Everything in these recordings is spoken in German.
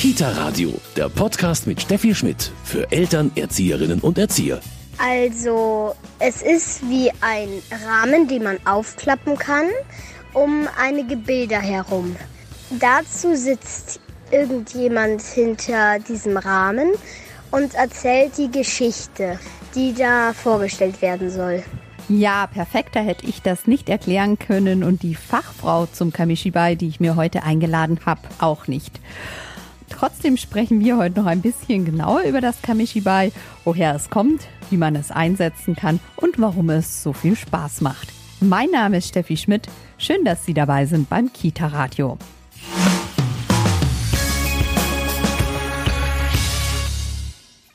Kita Radio, der Podcast mit Steffi Schmidt für Eltern, Erzieherinnen und Erzieher. Also, es ist wie ein Rahmen, den man aufklappen kann, um einige Bilder herum. Dazu sitzt irgendjemand hinter diesem Rahmen und erzählt die Geschichte, die da vorgestellt werden soll. Ja, perfekter hätte ich das nicht erklären können und die Fachfrau zum Kamishibai, die ich mir heute eingeladen habe, auch nicht. Trotzdem sprechen wir heute noch ein bisschen genauer über das Kamishibai, woher es kommt, wie man es einsetzen kann und warum es so viel Spaß macht. Mein Name ist Steffi Schmidt. Schön, dass Sie dabei sind beim Kita Radio.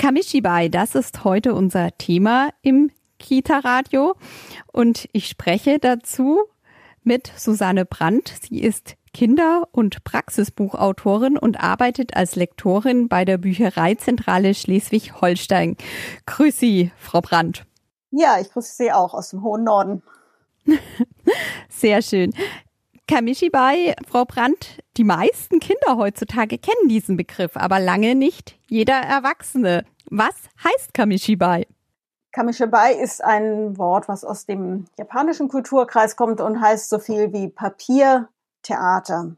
Kamishibai, das ist heute unser Thema im Kita-Radio. Und ich spreche dazu mit Susanne Brandt. Sie ist Kinder- und Praxisbuchautorin und arbeitet als Lektorin bei der Büchereizentrale Schleswig-Holstein. Grüß Sie, Frau Brandt. Ja, ich grüße Sie auch aus dem hohen Norden. Sehr schön. Kamishibai, Frau Brandt, die meisten Kinder heutzutage kennen diesen Begriff, aber lange nicht jeder Erwachsene. Was heißt Kamishibai? Kamishibai ist ein Wort, was aus dem japanischen Kulturkreis kommt und heißt so viel wie Papiertheater.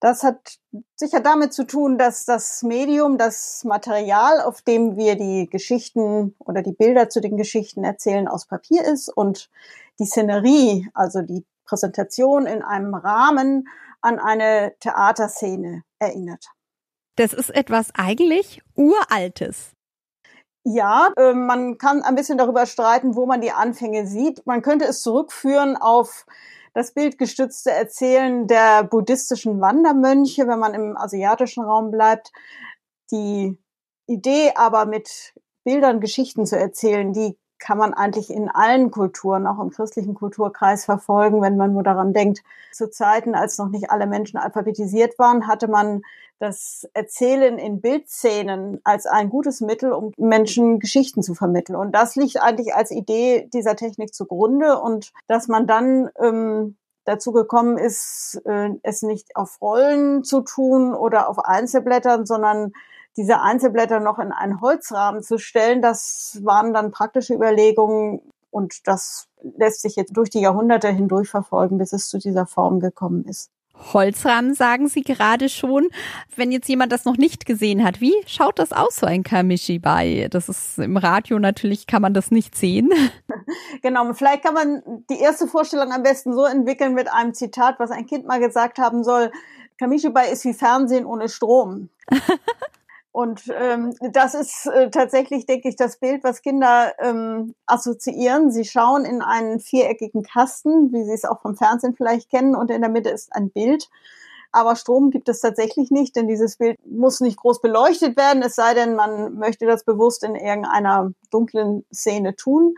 Das hat sicher damit zu tun, dass das Medium, das Material, auf dem wir die Geschichten oder die Bilder zu den Geschichten erzählen, aus Papier ist und die Szenerie, also die Präsentation in einem Rahmen an eine Theaterszene erinnert. Das ist etwas eigentlich Uraltes. Ja, äh, man kann ein bisschen darüber streiten, wo man die Anfänge sieht. Man könnte es zurückführen auf das bildgestützte Erzählen der buddhistischen Wandermönche, wenn man im asiatischen Raum bleibt. Die Idee aber mit Bildern Geschichten zu erzählen, die kann man eigentlich in allen Kulturen, auch im christlichen Kulturkreis verfolgen, wenn man nur daran denkt. Zu Zeiten, als noch nicht alle Menschen alphabetisiert waren, hatte man das Erzählen in Bildszenen als ein gutes Mittel, um Menschen Geschichten zu vermitteln. Und das liegt eigentlich als Idee dieser Technik zugrunde und dass man dann ähm, dazu gekommen ist, äh, es nicht auf Rollen zu tun oder auf Einzelblättern, sondern diese Einzelblätter noch in einen Holzrahmen zu stellen, das waren dann praktische Überlegungen und das lässt sich jetzt durch die Jahrhunderte hindurch verfolgen, bis es zu dieser Form gekommen ist. Holzrahmen sagen Sie gerade schon. Wenn jetzt jemand das noch nicht gesehen hat, wie schaut das aus, so ein Kamishibai? Das ist im Radio natürlich, kann man das nicht sehen. Genau, vielleicht kann man die erste Vorstellung am besten so entwickeln mit einem Zitat, was ein Kind mal gesagt haben soll. Kamishibai ist wie Fernsehen ohne Strom. Und ähm, das ist äh, tatsächlich, denke ich, das Bild, was Kinder ähm, assoziieren. Sie schauen in einen viereckigen Kasten, wie sie es auch vom Fernsehen vielleicht kennen, und in der Mitte ist ein Bild. Aber Strom gibt es tatsächlich nicht, denn dieses Bild muss nicht groß beleuchtet werden, es sei denn, man möchte das bewusst in irgendeiner dunklen Szene tun.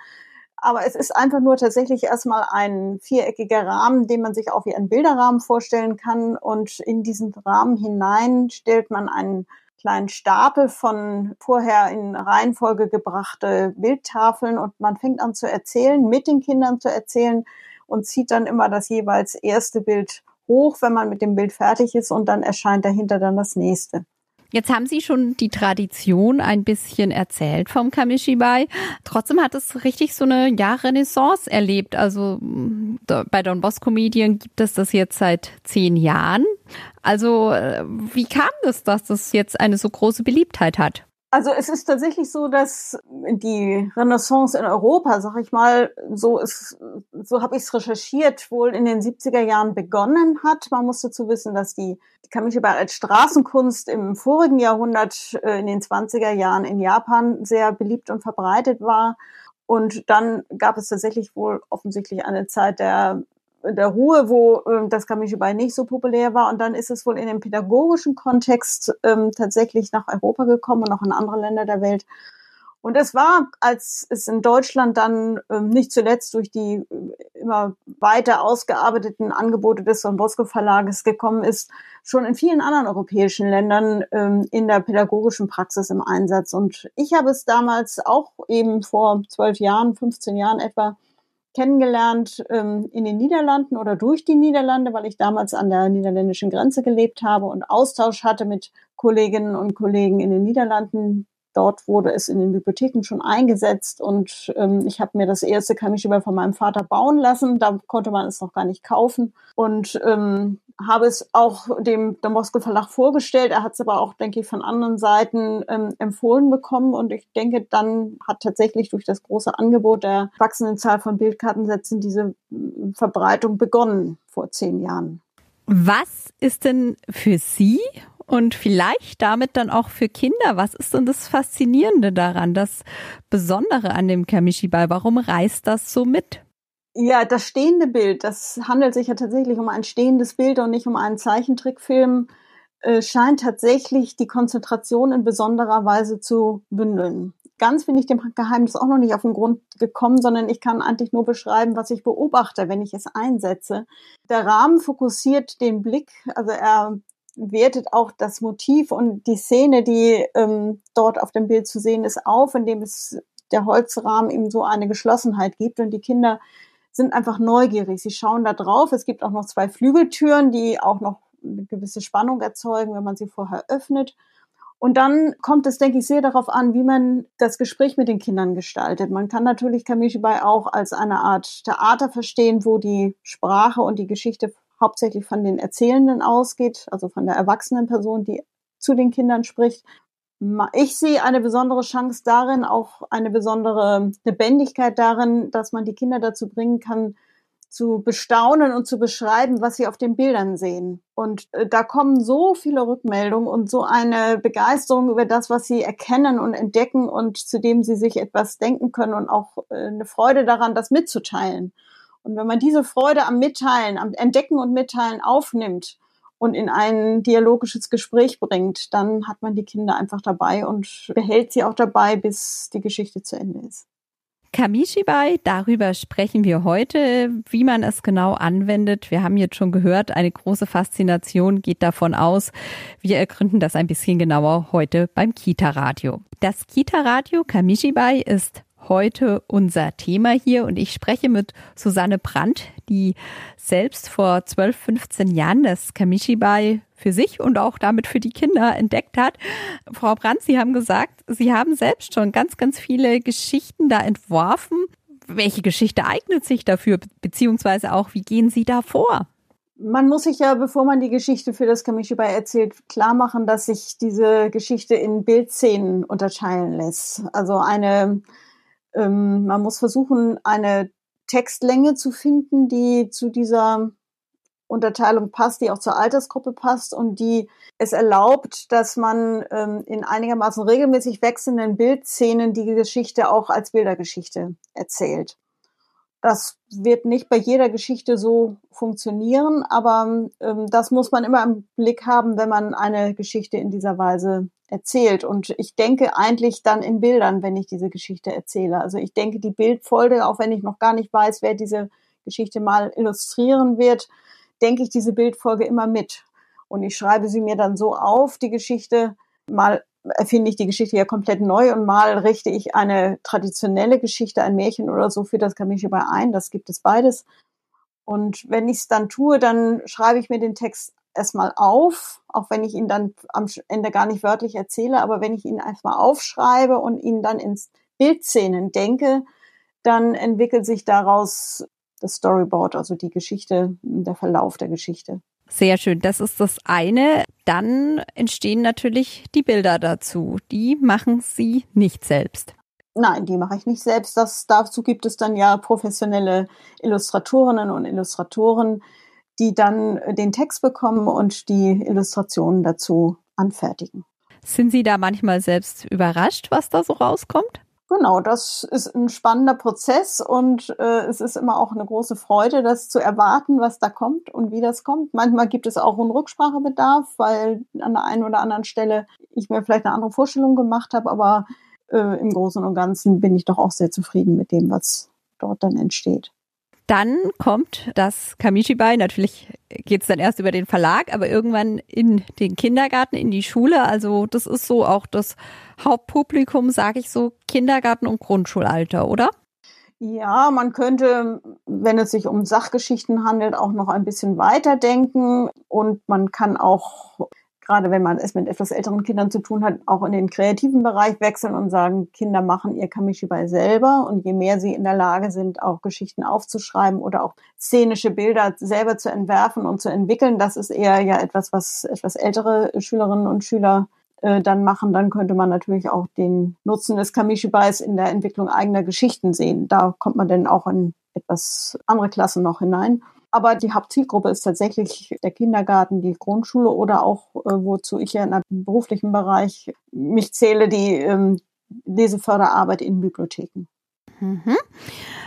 Aber es ist einfach nur tatsächlich erstmal ein viereckiger Rahmen, den man sich auch wie einen Bilderrahmen vorstellen kann. Und in diesen Rahmen hinein stellt man einen kleinen Stapel von vorher in Reihenfolge gebrachte Bildtafeln und man fängt an zu erzählen, mit den Kindern zu erzählen und zieht dann immer das jeweils erste Bild hoch, wenn man mit dem Bild fertig ist und dann erscheint dahinter dann das nächste. Jetzt haben Sie schon die Tradition ein bisschen erzählt vom Kamishibai. Trotzdem hat es richtig so eine ja, Renaissance erlebt. Also bei Don Bosco Medien gibt es das jetzt seit zehn Jahren. Also äh, wie kam es, dass das jetzt eine so große Beliebtheit hat? Also es ist tatsächlich so, dass die Renaissance in Europa, sag ich mal, so ist, so habe ich es recherchiert, wohl in den 70er Jahren begonnen hat. Man muss dazu wissen, dass die, die Kamishibai als Straßenkunst im vorigen Jahrhundert, äh, in den 20er Jahren in Japan sehr beliebt und verbreitet war. Und dann gab es tatsächlich wohl offensichtlich eine Zeit der der Ruhe, wo ähm, das Kamishibai nicht so populär war. Und dann ist es wohl in dem pädagogischen Kontext ähm, tatsächlich nach Europa gekommen und auch in andere Länder der Welt. Und es war, als es in Deutschland dann ähm, nicht zuletzt durch die äh, immer weiter ausgearbeiteten Angebote des Don Bosco Verlages gekommen ist, schon in vielen anderen europäischen Ländern ähm, in der pädagogischen Praxis im Einsatz. Und ich habe es damals auch eben vor zwölf Jahren, 15 Jahren etwa kennengelernt ähm, in den Niederlanden oder durch die Niederlande, weil ich damals an der niederländischen Grenze gelebt habe und Austausch hatte mit Kolleginnen und Kollegen in den Niederlanden. Dort wurde es in den Bibliotheken schon eingesetzt und ähm, ich habe mir das erste Kamishibai von meinem Vater bauen lassen. Da konnte man es noch gar nicht kaufen und ähm, habe es auch dem Damosko Verlag vorgestellt. Er hat es aber auch, denke ich, von anderen Seiten ähm, empfohlen bekommen. Und ich denke, dann hat tatsächlich durch das große Angebot der wachsenden Zahl von Bildkartensätzen diese äh, Verbreitung begonnen vor zehn Jahren. Was ist denn für Sie und vielleicht damit dann auch für Kinder. Was ist denn das Faszinierende daran, das Besondere an dem Kamishibai? Warum reißt das so mit? Ja, das stehende Bild, das handelt sich ja tatsächlich um ein stehendes Bild und nicht um einen Zeichentrickfilm, äh, scheint tatsächlich die Konzentration in besonderer Weise zu bündeln. Ganz bin ich dem Geheimnis auch noch nicht auf den Grund gekommen, sondern ich kann eigentlich nur beschreiben, was ich beobachte, wenn ich es einsetze. Der Rahmen fokussiert den Blick, also er wertet auch das Motiv und die Szene, die ähm, dort auf dem Bild zu sehen ist, auf, indem es der Holzrahmen ihm so eine Geschlossenheit gibt und die Kinder sind einfach neugierig. Sie schauen da drauf. Es gibt auch noch zwei Flügeltüren, die auch noch eine gewisse Spannung erzeugen, wenn man sie vorher öffnet. Und dann kommt es, denke ich, sehr darauf an, wie man das Gespräch mit den Kindern gestaltet. Man kann natürlich Kamishibai auch als eine Art Theater verstehen, wo die Sprache und die Geschichte hauptsächlich von den Erzählenden ausgeht, also von der erwachsenen Person, die zu den Kindern spricht. Ich sehe eine besondere Chance darin, auch eine besondere Lebendigkeit darin, dass man die Kinder dazu bringen kann, zu bestaunen und zu beschreiben, was sie auf den Bildern sehen. Und äh, da kommen so viele Rückmeldungen und so eine Begeisterung über das, was sie erkennen und entdecken und zu dem sie sich etwas denken können und auch äh, eine Freude daran, das mitzuteilen. Und wenn man diese Freude am Mitteilen, am Entdecken und Mitteilen aufnimmt, und in ein dialogisches Gespräch bringt, dann hat man die Kinder einfach dabei und behält sie auch dabei, bis die Geschichte zu Ende ist. Kamishibai, darüber sprechen wir heute, wie man es genau anwendet. Wir haben jetzt schon gehört, eine große Faszination geht davon aus. Wir ergründen das ein bisschen genauer heute beim Kita-Radio. Das Kita-Radio Kamishibai ist heute unser Thema hier und ich spreche mit Susanne Brandt, die selbst vor 12, 15 Jahren das Kamishibai für sich und auch damit für die Kinder entdeckt hat. Frau Brandt, Sie haben gesagt, Sie haben selbst schon ganz, ganz viele Geschichten da entworfen. Welche Geschichte eignet sich dafür, beziehungsweise auch, wie gehen Sie da vor? Man muss sich ja, bevor man die Geschichte für das Kamishibai erzählt, klar machen, dass sich diese Geschichte in Bildszenen unterteilen lässt. Also eine ähm, man muss versuchen, eine Textlänge zu finden, die zu dieser Unterteilung passt, die auch zur Altersgruppe passt und die es erlaubt, dass man ähm, in einigermaßen regelmäßig wechselnden Bildszenen die Geschichte auch als Bildergeschichte erzählt. Das wird nicht bei jeder Geschichte so funktionieren, aber ähm, das muss man immer im Blick haben, wenn man eine Geschichte in dieser Weise erzählt. Und ich denke eigentlich dann in Bildern, wenn ich diese Geschichte erzähle. Also ich denke die Bildfolge, auch wenn ich noch gar nicht weiß, wer diese Geschichte mal illustrieren wird, denke ich diese Bildfolge immer mit. Und ich schreibe sie mir dann so auf, die Geschichte, mal erfinde ich die Geschichte ja komplett neu und mal richte ich eine traditionelle Geschichte, ein Märchen oder so für das Kamishibai ein. Das gibt es beides. Und wenn ich es dann tue, dann schreibe ich mir den Text erstmal auf, auch wenn ich ihn dann am Ende gar nicht wörtlich erzähle, aber wenn ich ihn erstmal aufschreibe und ihn dann ins Bildszenen denke, dann entwickelt sich daraus das Storyboard, also die Geschichte, der Verlauf der Geschichte. Sehr schön, das ist das eine. Dann entstehen natürlich die Bilder dazu. Die machen Sie nicht selbst. Nein, die mache ich nicht selbst. Das, dazu gibt es dann ja professionelle Illustratorinnen und Illustratoren, die dann den Text bekommen und die Illustrationen dazu anfertigen. Sind Sie da manchmal selbst überrascht, was da so rauskommt? Genau, das ist ein spannender Prozess und äh, es ist immer auch eine große Freude, das zu erwarten, was da kommt und wie das kommt. Manchmal gibt es auch einen Rücksprachebedarf, weil an der einen oder anderen Stelle ich mir vielleicht eine andere Vorstellung gemacht habe, aber äh, im Großen und Ganzen bin ich doch auch sehr zufrieden mit dem, was dort dann entsteht. Dann kommt das Kamishibai. Natürlich geht es dann erst über den Verlag, aber irgendwann in den Kindergarten, in die Schule. Also das ist so auch das Hauptpublikum, sage ich so, Kindergarten und Grundschulalter, oder? Ja, man könnte, wenn es sich um Sachgeschichten handelt, auch noch ein bisschen weiterdenken und man kann auch gerade wenn man es mit etwas älteren Kindern zu tun hat, auch in den kreativen Bereich wechseln und sagen, Kinder machen ihr Kamishibai selber und je mehr sie in der Lage sind, auch Geschichten aufzuschreiben oder auch szenische Bilder selber zu entwerfen und zu entwickeln, das ist eher ja etwas, was etwas ältere Schülerinnen und Schüler äh, dann machen, dann könnte man natürlich auch den Nutzen des Kamishibais in der Entwicklung eigener Geschichten sehen. Da kommt man dann auch in etwas andere Klassen noch hinein. Aber die Hauptzielgruppe ist tatsächlich der Kindergarten, die Grundschule oder auch, äh, wozu ich ja im beruflichen Bereich mich zähle, die ähm, Leseförderarbeit in Bibliotheken. Mhm.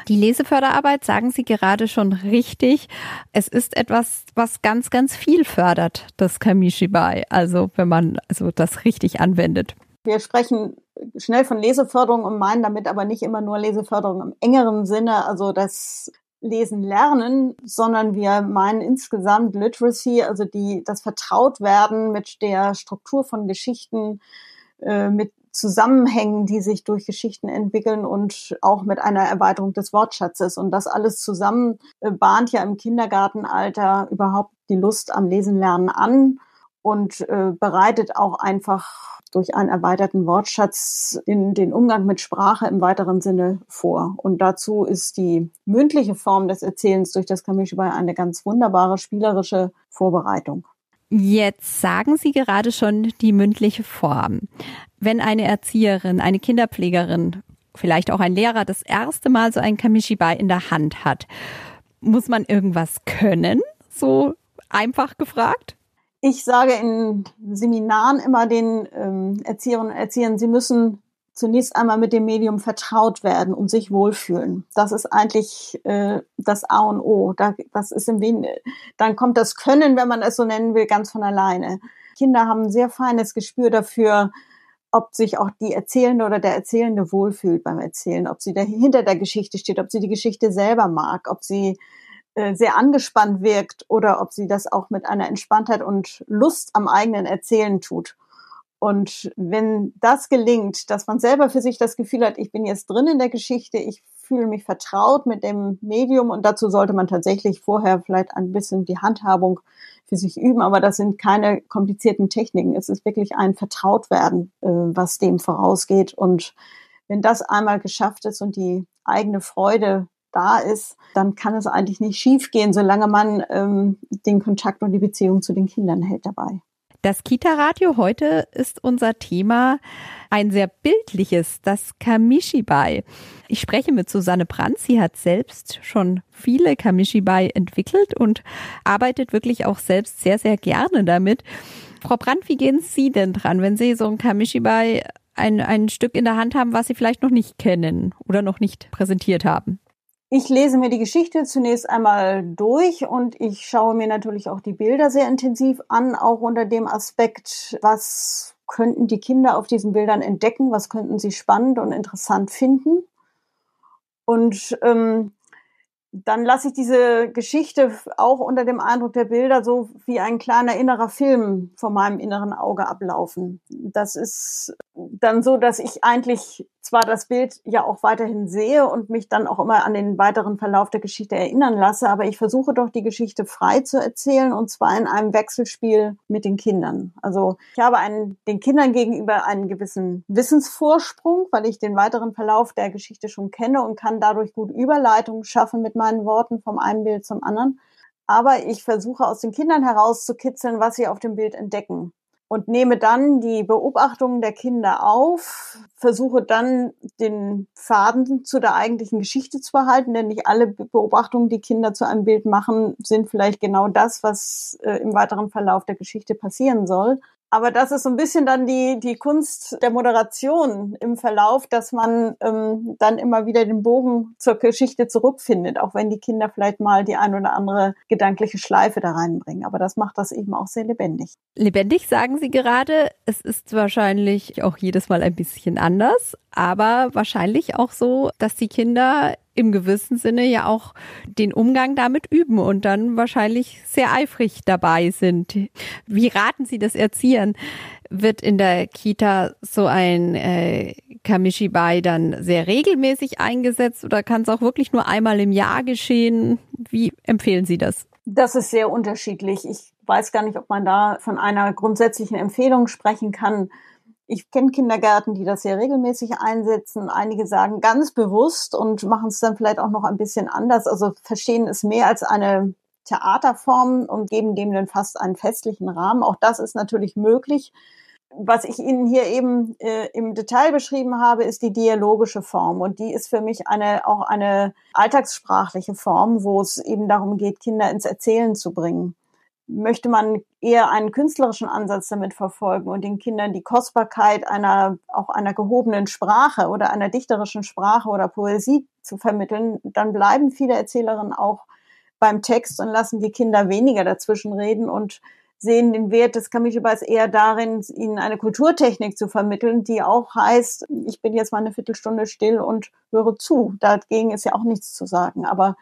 Die Leseförderarbeit, sagen Sie gerade schon richtig, es ist etwas, was ganz, ganz viel fördert, das Kamishibai. Also wenn man also das richtig anwendet. Wir sprechen schnell von Leseförderung und meinen damit aber nicht immer nur Leseförderung im engeren Sinne, also das Lesen lernen, sondern wir meinen insgesamt Literacy, also die, das Vertrautwerden mit der Struktur von Geschichten, äh, mit Zusammenhängen, die sich durch Geschichten entwickeln und auch mit einer Erweiterung des Wortschatzes. Und das alles zusammen äh, bahnt ja im Kindergartenalter überhaupt die Lust am Lesen lernen an und äh, bereitet auch einfach durch einen erweiterten Wortschatz in den Umgang mit Sprache im weiteren Sinne vor. Und dazu ist die mündliche Form des Erzählens durch das Kamishibai eine ganz wunderbare spielerische Vorbereitung. Jetzt sagen Sie gerade schon die mündliche Form. Wenn eine Erzieherin, eine Kinderpflegerin, vielleicht auch ein Lehrer das erste Mal so ein Kamishibai in der Hand hat, muss man irgendwas können? So einfach gefragt? Ich sage in Seminaren immer den ähm, Erzieherinnen und Erziehern, sie müssen zunächst einmal mit dem Medium vertraut werden und sich wohlfühlen. Das ist eigentlich äh, das A und O. Da, das ist im Wen dann kommt das Können, wenn man es so nennen will, ganz von alleine. Kinder haben ein sehr feines Gespür dafür, ob sich auch die Erzählende oder der Erzählende wohlfühlt beim Erzählen, ob sie dahinter der Geschichte steht, ob sie die Geschichte selber mag, ob sie sehr angespannt wirkt oder ob sie das auch mit einer Entspanntheit und Lust am eigenen Erzählen tut. Und wenn das gelingt, dass man selber für sich das Gefühl hat, ich bin jetzt drin in der Geschichte, ich fühle mich vertraut mit dem Medium und dazu sollte man tatsächlich vorher vielleicht ein bisschen die Handhabung für sich üben, aber das sind keine komplizierten Techniken. Es ist wirklich ein Vertrautwerden, äh, was dem vorausgeht. Und wenn das einmal geschafft ist und die eigene Freude da ist, dann kann es eigentlich nicht schiefgehen, solange man ähm, den Kontakt und die Beziehung zu den Kindern hält dabei. Das Kita-Radio heute ist unser Thema ein sehr bildliches, das Kamishibai. Ich spreche mit Susanne Brandt. Sie hat selbst schon viele Kamishibai entwickelt und arbeitet wirklich auch selbst sehr, sehr gerne damit. Frau Brandt, wie gehen Sie denn dran, wenn Sie so ein Kamishibai ein, ein Stück in der Hand haben, was Sie vielleicht noch nicht kennen oder noch nicht präsentiert haben? Ich lese mir die Geschichte zunächst einmal durch und ich schaue mir natürlich auch die Bilder sehr intensiv an, auch unter dem Aspekt, was könnten die Kinder auf diesen Bildern entdecken, was könnten sie spannend und interessant finden. Und ähm, dann lasse ich diese Geschichte auch unter dem Eindruck der Bilder so wie ein kleiner innerer Film vor meinem inneren Auge ablaufen. Das ist dann so, dass ich eigentlich zwar das Bild ja auch weiterhin sehe und mich dann auch immer an den weiteren Verlauf der Geschichte erinnern lasse, aber ich versuche doch die Geschichte frei zu erzählen und zwar in einem Wechselspiel mit den Kindern. Also ich habe einen, den Kindern gegenüber einen gewissen Wissensvorsprung, weil ich den weiteren Verlauf der Geschichte schon kenne und kann dadurch gut Überleitungen schaffen mit meinen Worten vom einen Bild zum anderen. Aber ich versuche aus den Kindern herauszukitzeln, was sie auf dem Bild entdecken und nehme dann die Beobachtungen der Kinder auf, versuche dann den Faden zu der eigentlichen Geschichte zu behalten, denn nicht alle Beobachtungen, die Kinder zu einem Bild machen, sind vielleicht genau das, was äh, im weiteren Verlauf der Geschichte passieren soll. Aber das ist so ein bisschen dann die, die Kunst der Moderation im Verlauf, dass man ähm, dann immer wieder den Bogen zur Geschichte zurückfindet, auch wenn die Kinder vielleicht mal die ein oder andere gedankliche Schleife da reinbringen. Aber das macht das eben auch sehr lebendig. Lebendig sagen Sie gerade, es ist wahrscheinlich auch jedes Mal ein bisschen anders, aber wahrscheinlich auch so, dass die Kinder im gewissen Sinne ja auch den Umgang damit üben und dann wahrscheinlich sehr eifrig dabei sind. Wie raten Sie das Erziehen? Wird in der Kita so ein äh, Kamishibai dann sehr regelmäßig eingesetzt oder kann es auch wirklich nur einmal im Jahr geschehen? Wie empfehlen Sie das? Das ist sehr unterschiedlich. Ich weiß gar nicht, ob man da von einer grundsätzlichen Empfehlung sprechen kann. Ich kenne Kindergärten, die das sehr regelmäßig einsetzen. Einige sagen ganz bewusst und machen es dann vielleicht auch noch ein bisschen anders. Also verstehen es mehr als eine Theaterform und geben dem dann fast einen festlichen Rahmen. Auch das ist natürlich möglich. Was ich Ihnen hier eben äh, im Detail beschrieben habe, ist die dialogische Form. Und die ist für mich eine, auch eine alltagssprachliche Form, wo es eben darum geht, Kinder ins Erzählen zu bringen möchte man eher einen künstlerischen Ansatz damit verfolgen und den Kindern die Kostbarkeit einer, auch einer gehobenen Sprache oder einer dichterischen Sprache oder Poesie zu vermitteln, dann bleiben viele Erzählerinnen auch beim Text und lassen die Kinder weniger dazwischen reden und sehen den Wert des Kamishibas eher darin, ihnen eine Kulturtechnik zu vermitteln, die auch heißt, ich bin jetzt mal eine Viertelstunde still und höre zu. Dagegen ist ja auch nichts zu sagen. Aber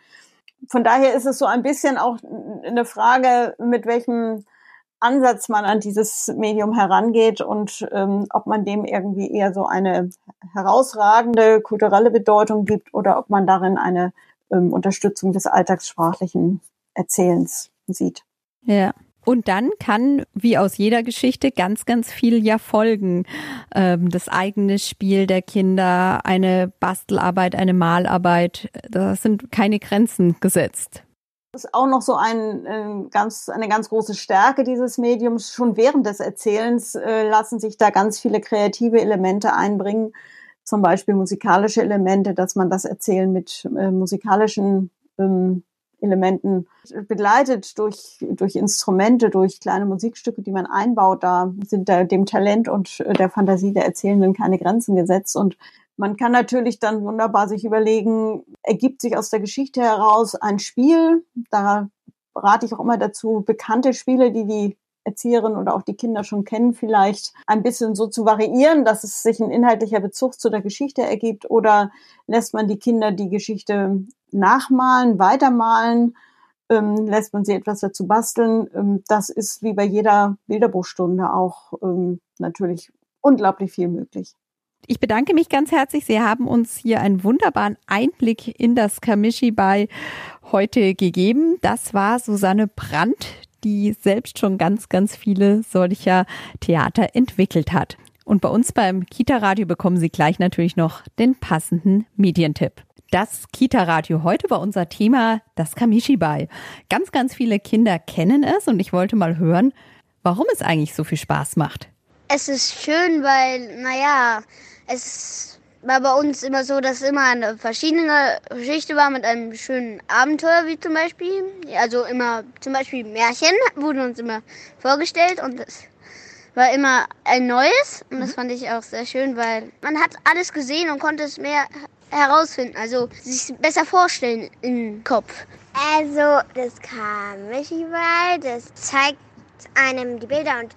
von daher ist es so ein bisschen auch eine Frage, mit welchem Ansatz man an dieses Medium herangeht und ähm, ob man dem irgendwie eher so eine herausragende kulturelle Bedeutung gibt oder ob man darin eine ähm, Unterstützung des alltagssprachlichen Erzählens sieht. Ja. Und dann kann, wie aus jeder Geschichte, ganz, ganz viel ja folgen. Ähm, das eigene Spiel der Kinder, eine Bastelarbeit, eine Malarbeit, da sind keine Grenzen gesetzt. Das ist auch noch so ein, äh, ganz, eine ganz große Stärke dieses Mediums. Schon während des Erzählens äh, lassen sich da ganz viele kreative Elemente einbringen. Zum Beispiel musikalische Elemente, dass man das Erzählen mit äh, musikalischen ähm, Elementen begleitet durch, durch Instrumente, durch kleine Musikstücke, die man einbaut. Da sind da dem Talent und der Fantasie der Erzählenden keine Grenzen gesetzt. Und man kann natürlich dann wunderbar sich überlegen, ergibt sich aus der Geschichte heraus ein Spiel. Da rate ich auch immer dazu, bekannte Spiele, die die Erzieherinnen oder auch die Kinder schon kennen, vielleicht ein bisschen so zu variieren, dass es sich ein inhaltlicher Bezug zu der Geschichte ergibt oder lässt man die Kinder die Geschichte nachmalen, weitermalen, ähm, lässt man sie etwas dazu basteln. Ähm, das ist wie bei jeder Bilderbuchstunde auch ähm, natürlich unglaublich viel möglich. Ich bedanke mich ganz herzlich. Sie haben uns hier einen wunderbaren Einblick in das Kamishi bei heute gegeben. Das war Susanne Brandt, die selbst schon ganz, ganz viele solcher Theater entwickelt hat. Und bei uns beim Kita-Radio bekommen Sie gleich natürlich noch den passenden Medientipp. Das Kita-Radio heute war unser Thema das Kamishibai. Ganz, ganz viele Kinder kennen es und ich wollte mal hören, warum es eigentlich so viel Spaß macht. Es ist schön, weil, naja, es war bei uns immer so, dass immer eine verschiedene Geschichte war mit einem schönen Abenteuer, wie zum Beispiel. Also immer zum Beispiel Märchen wurden uns immer vorgestellt und es war immer ein neues und das mhm. fand ich auch sehr schön, weil man hat alles gesehen und konnte es mehr herausfinden, also sich besser vorstellen im Kopf. Also das Kamishibai, das zeigt einem die Bilder und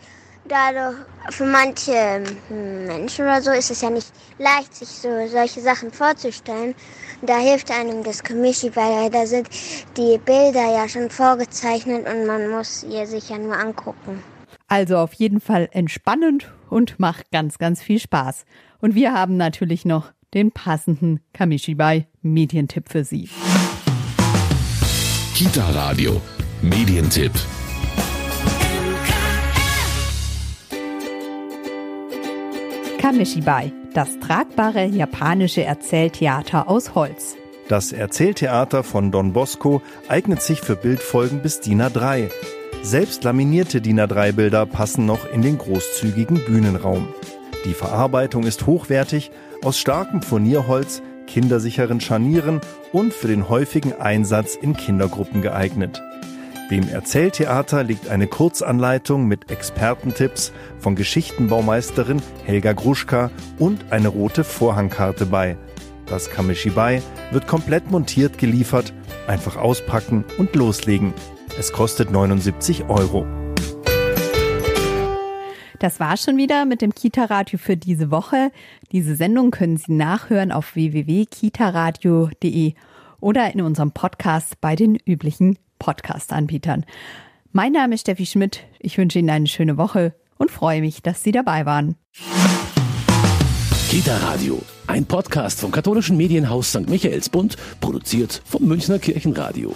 dadurch für manche Menschen oder so ist es ja nicht leicht, sich so solche Sachen vorzustellen. Da hilft einem das Kamishi, weil da sind die Bilder ja schon vorgezeichnet und man muss ihr sich ja nur angucken. Also auf jeden Fall entspannend und macht ganz, ganz viel Spaß. Und wir haben natürlich noch den passenden Kamishibai Medientipp für Sie. Kita Radio Medientipp. Kamishibai, das tragbare japanische Erzähltheater aus Holz. Das Erzähltheater von Don Bosco eignet sich für Bildfolgen bis DIN A3. Selbst laminierte DIN A3-Bilder passen noch in den großzügigen Bühnenraum. Die Verarbeitung ist hochwertig, aus starkem Furnierholz, kindersicheren Scharnieren und für den häufigen Einsatz in Kindergruppen geeignet. Dem Erzähltheater liegt eine Kurzanleitung mit Expertentipps von Geschichtenbaumeisterin Helga Gruschka und eine rote Vorhangkarte bei. Das Kamishibai wird komplett montiert geliefert, einfach auspacken und loslegen. Es kostet 79 Euro. Das war schon wieder mit dem Kita-Radio für diese Woche. Diese Sendung können Sie nachhören auf www.kitaradio.de oder in unserem Podcast bei den üblichen Podcast-Anbietern. Mein Name ist Steffi Schmidt. Ich wünsche Ihnen eine schöne Woche und freue mich, dass Sie dabei waren. Kita Radio, ein Podcast vom katholischen Medienhaus St. Michaelsbund, produziert vom Münchner Kirchenradio.